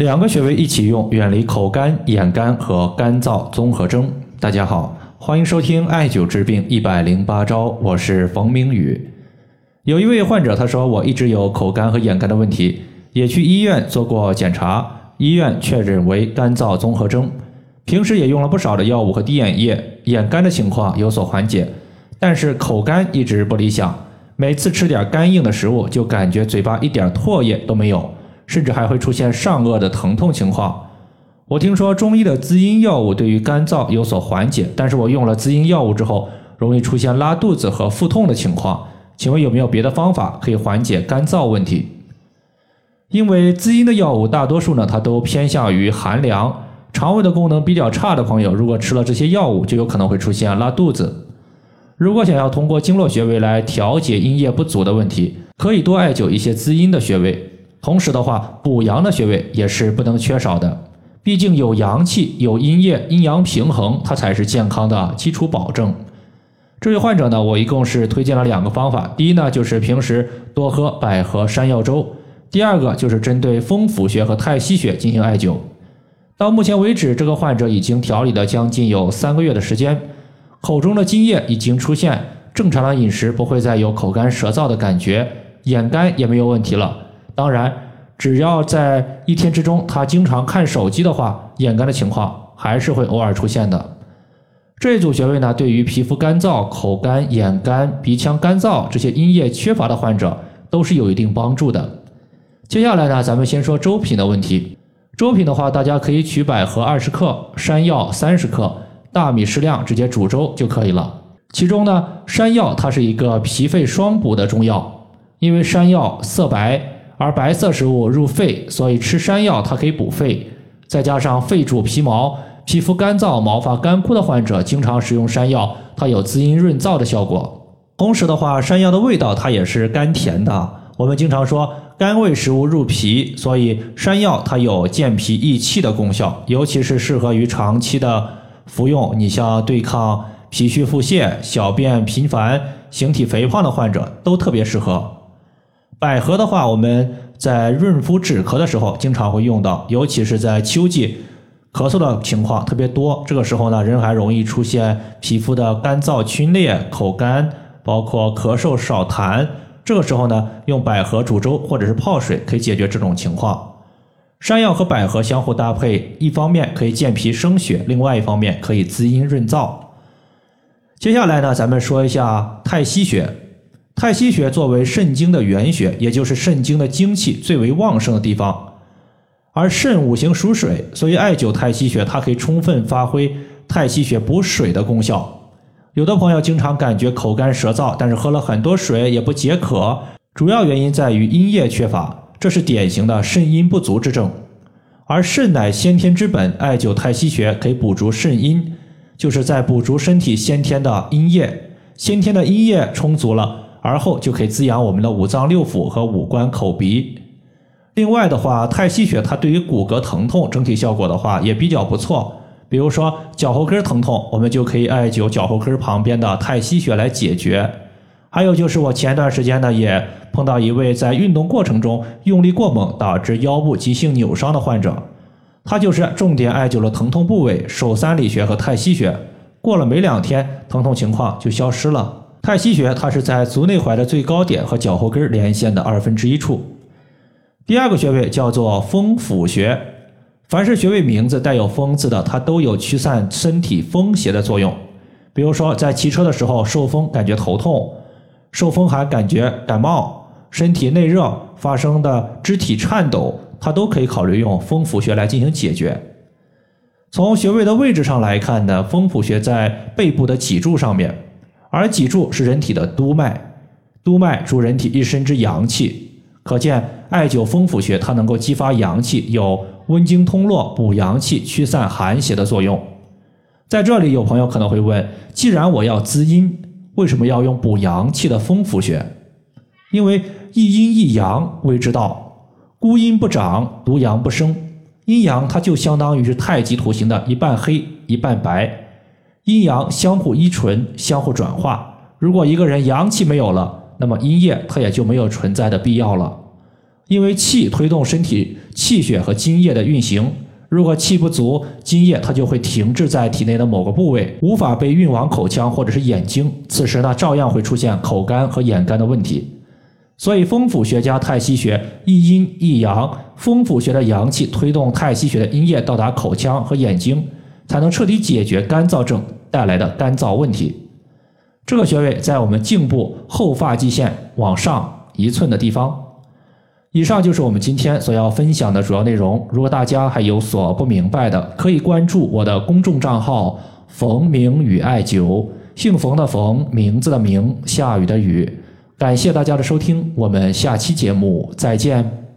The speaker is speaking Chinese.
两个穴位一起用，远离口干、眼干和干燥综合征。大家好，欢迎收听艾灸治病一百零八招，我是冯明宇。有一位患者他说，我一直有口干和眼干的问题，也去医院做过检查，医院确诊为干燥综合征。平时也用了不少的药物和滴眼液，眼干的情况有所缓解，但是口干一直不理想。每次吃点干硬的食物，就感觉嘴巴一点唾液都没有。甚至还会出现上颚的疼痛情况。我听说中医的滋阴药物对于干燥有所缓解，但是我用了滋阴药物之后，容易出现拉肚子和腹痛的情况。请问有没有别的方法可以缓解干燥问题？因为滋阴的药物大多数呢，它都偏向于寒凉，肠胃的功能比较差的朋友，如果吃了这些药物，就有可能会出现拉肚子。如果想要通过经络穴位来调节阴液不足的问题，可以多艾灸一些滋阴的穴位。同时的话，补阳的穴位也是不能缺少的。毕竟有阳气、有阴液，阴阳平衡，它才是健康的基础保证。这位患者呢，我一共是推荐了两个方法。第一呢，就是平时多喝百合山药粥；第二个就是针对风府穴和太溪穴进行艾灸。到目前为止，这个患者已经调理了将近有三个月的时间，口中的津液已经出现，正常的饮食不会再有口干舌燥的感觉，眼干也没有问题了。当然，只要在一天之中他经常看手机的话，眼干的情况还是会偶尔出现的。这组穴位呢，对于皮肤干燥、口干、眼干、鼻腔干燥这些阴液缺乏的患者都是有一定帮助的。接下来呢，咱们先说粥品的问题。粥品的话，大家可以取百合二十克、山药三十克、大米适量，直接煮粥就可以了。其中呢，山药它是一个脾肺双补的中药，因为山药色白。而白色食物入肺，所以吃山药它可以补肺。再加上肺主皮毛，皮肤干燥、毛发干枯的患者经常食用山药，它有滋阴润燥的效果。同时的话，山药的味道它也是甘甜的。我们经常说甘味食物入脾，所以山药它有健脾益气的功效，尤其是适合于长期的服用。你像对抗脾虚腹泻、小便频繁、形体肥胖的患者都特别适合。百合的话，我们在润肤止咳的时候经常会用到，尤其是在秋季咳嗽的情况特别多，这个时候呢，人还容易出现皮肤的干燥、皲裂、口干，包括咳嗽少痰。这个时候呢，用百合煮粥或者是泡水可以解决这种情况。山药和百合相互搭配，一方面可以健脾生血，另外一方面可以滋阴润燥。接下来呢，咱们说一下太溪穴。太溪穴作为肾经的原穴，也就是肾经的精气最为旺盛的地方，而肾五行属水，所以艾灸太溪穴，它可以充分发挥太溪穴补水的功效。有的朋友经常感觉口干舌燥，但是喝了很多水也不解渴，主要原因在于阴液缺乏，这是典型的肾阴不足之症。而肾乃先天之本，艾灸太溪穴可以补足肾阴，就是在补足身体先天的阴液，先天的阴液充足了。而后就可以滋养我们的五脏六腑和五官口鼻。另外的话，太溪穴它对于骨骼疼痛整体效果的话也比较不错。比如说脚后跟疼痛，我们就可以艾灸脚后跟旁边的太溪穴来解决。还有就是我前段时间呢也碰到一位在运动过程中用力过猛导致腰部急性扭伤的患者，他就是重点艾灸了疼痛部位手三里穴和太溪穴，过了没两天，疼痛情况就消失了。太溪穴，它是在足内踝的最高点和脚后跟连线的二分之一处。第二个穴位叫做风府穴。凡是穴位名字带有“风”字的，它都有驱散身体风邪的作用。比如说，在骑车的时候受风感觉头痛，受风寒感觉感冒，身体内热发生的肢体颤抖，它都可以考虑用风府穴来进行解决。从穴位的位置上来看呢，风府穴在背部的脊柱上面。而脊柱是人体的督脉，督脉主人体一身之阳气，可见艾灸风府穴，它能够激发阳气，有温经通络、补阳气、驱散寒邪的作用。在这里，有朋友可能会问：既然我要滋阴，为什么要用补阳气的风府穴？因为一阴一阳谓之道，孤阴不长，独阳不生。阴阳它就相当于是太极图形的一半黑一半白。阴阳相互依存，相互转化。如果一个人阳气没有了，那么阴液它也就没有存在的必要了。因为气推动身体气血和津液的运行。如果气不足，津液它就会停滞在体内的某个部位，无法被运往口腔或者是眼睛。此时呢，照样会出现口干和眼干的问题。所以，风府学家太溪穴一阴一阳，风府穴的阳气推动太溪穴的阴液到达口腔和眼睛，才能彻底解决干燥症带来的干燥问题。这个穴位在我们颈部后发际线往上一寸的地方。以上就是我们今天所要分享的主要内容。如果大家还有所不明白的，可以关注我的公众账号“冯明宇艾灸”，姓冯的冯，名字的名，下雨的雨。感谢大家的收听，我们下期节目再见。